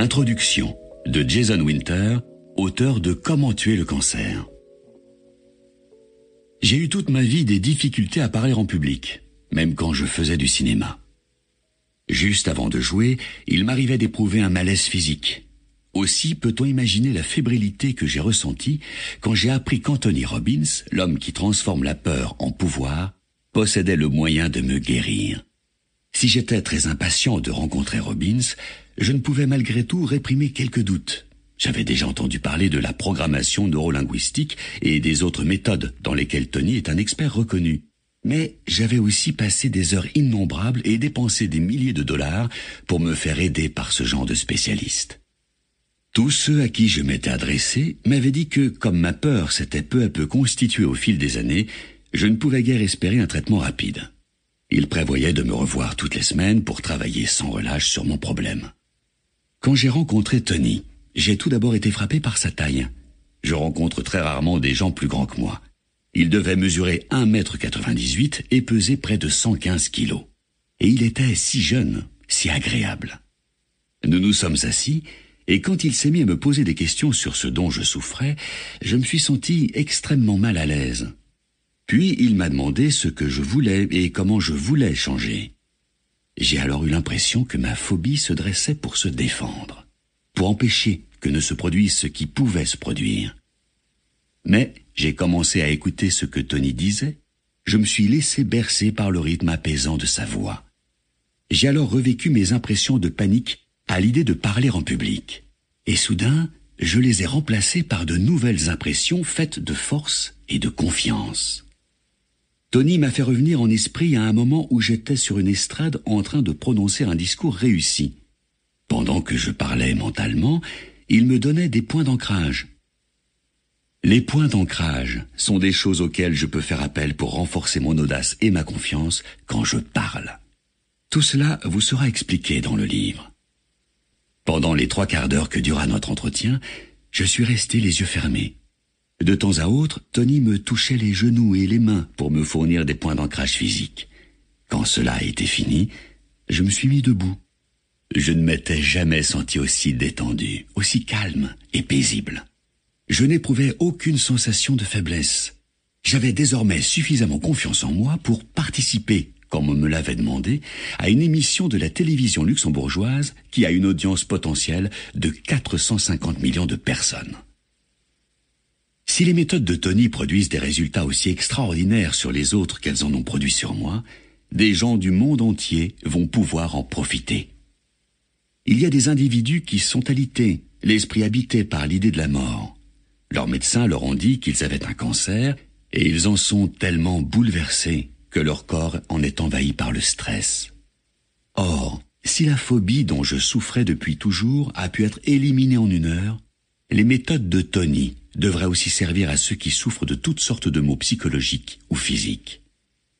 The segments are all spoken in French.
Introduction de Jason Winter, auteur de Comment tuer le cancer. J'ai eu toute ma vie des difficultés à parler en public, même quand je faisais du cinéma. Juste avant de jouer, il m'arrivait d'éprouver un malaise physique. Aussi peut-on imaginer la fébrilité que j'ai ressentie quand j'ai appris qu'Anthony Robbins, l'homme qui transforme la peur en pouvoir, possédait le moyen de me guérir. Si j'étais très impatient de rencontrer Robbins, je ne pouvais malgré tout réprimer quelques doutes. J'avais déjà entendu parler de la programmation neurolinguistique et des autres méthodes dans lesquelles Tony est un expert reconnu. Mais j'avais aussi passé des heures innombrables et dépensé des milliers de dollars pour me faire aider par ce genre de spécialiste. Tous ceux à qui je m'étais adressé m'avaient dit que, comme ma peur s'était peu à peu constituée au fil des années, je ne pouvais guère espérer un traitement rapide. Ils prévoyaient de me revoir toutes les semaines pour travailler sans relâche sur mon problème. Quand j'ai rencontré Tony, j'ai tout d'abord été frappé par sa taille. Je rencontre très rarement des gens plus grands que moi. Il devait mesurer 1m98 et peser près de 115 kilos. Et il était si jeune, si agréable. Nous nous sommes assis, et quand il s'est mis à me poser des questions sur ce dont je souffrais, je me suis senti extrêmement mal à l'aise. Puis il m'a demandé ce que je voulais et comment je voulais changer. J'ai alors eu l'impression que ma phobie se dressait pour se défendre, pour empêcher que ne se produise ce qui pouvait se produire. Mais j'ai commencé à écouter ce que Tony disait, je me suis laissé bercer par le rythme apaisant de sa voix. J'ai alors revécu mes impressions de panique à l'idée de parler en public. Et soudain, je les ai remplacées par de nouvelles impressions faites de force et de confiance. Tony m'a fait revenir en esprit à un moment où j'étais sur une estrade en train de prononcer un discours réussi. Pendant que je parlais mentalement, il me donnait des points d'ancrage. Les points d'ancrage sont des choses auxquelles je peux faire appel pour renforcer mon audace et ma confiance quand je parle. Tout cela vous sera expliqué dans le livre. Pendant les trois quarts d'heure que dura notre entretien, je suis resté les yeux fermés. De temps à autre, Tony me touchait les genoux et les mains pour me fournir des points d'ancrage physique. Quand cela a été fini, je me suis mis debout. Je ne m'étais jamais senti aussi détendu, aussi calme et paisible. Je n'éprouvais aucune sensation de faiblesse. J'avais désormais suffisamment confiance en moi pour participer, comme on me l'avait demandé, à une émission de la télévision luxembourgeoise qui a une audience potentielle de 450 millions de personnes. Si les méthodes de Tony produisent des résultats aussi extraordinaires sur les autres qu'elles en ont produit sur moi, des gens du monde entier vont pouvoir en profiter. Il y a des individus qui sont alités, l'esprit habité par l'idée de la mort. Leurs médecins leur ont dit qu'ils avaient un cancer et ils en sont tellement bouleversés que leur corps en est envahi par le stress. Or, si la phobie dont je souffrais depuis toujours a pu être éliminée en une heure, les méthodes de Tony devrait aussi servir à ceux qui souffrent de toutes sortes de maux psychologiques ou physiques.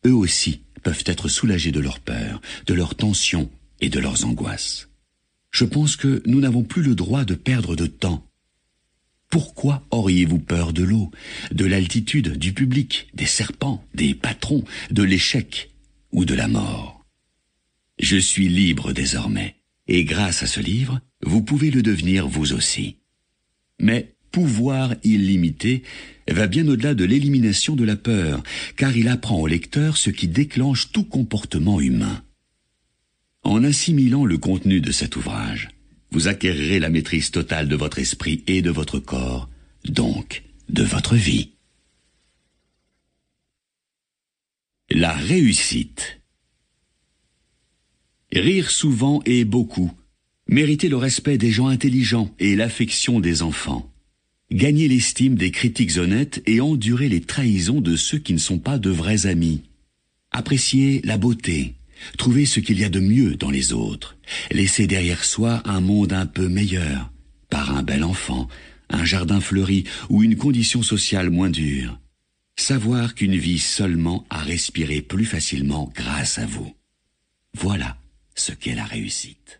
Eux aussi peuvent être soulagés de leur peur, de leurs tensions et de leurs angoisses. Je pense que nous n'avons plus le droit de perdre de temps. Pourquoi auriez-vous peur de l'eau, de l'altitude, du public, des serpents, des patrons, de l'échec ou de la mort? Je suis libre désormais, et grâce à ce livre, vous pouvez le devenir vous aussi. Mais pouvoir illimité va bien au-delà de l'élimination de la peur, car il apprend au lecteur ce qui déclenche tout comportement humain. En assimilant le contenu de cet ouvrage, vous acquérirez la maîtrise totale de votre esprit et de votre corps, donc de votre vie. La réussite. Rire souvent et beaucoup, mériter le respect des gens intelligents et l'affection des enfants gagner l'estime des critiques honnêtes et endurer les trahisons de ceux qui ne sont pas de vrais amis. Apprécier la beauté, trouver ce qu'il y a de mieux dans les autres, laisser derrière soi un monde un peu meilleur, par un bel enfant, un jardin fleuri ou une condition sociale moins dure. Savoir qu'une vie seulement a respiré plus facilement grâce à vous. Voilà ce qu'est la réussite.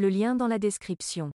le lien dans la description.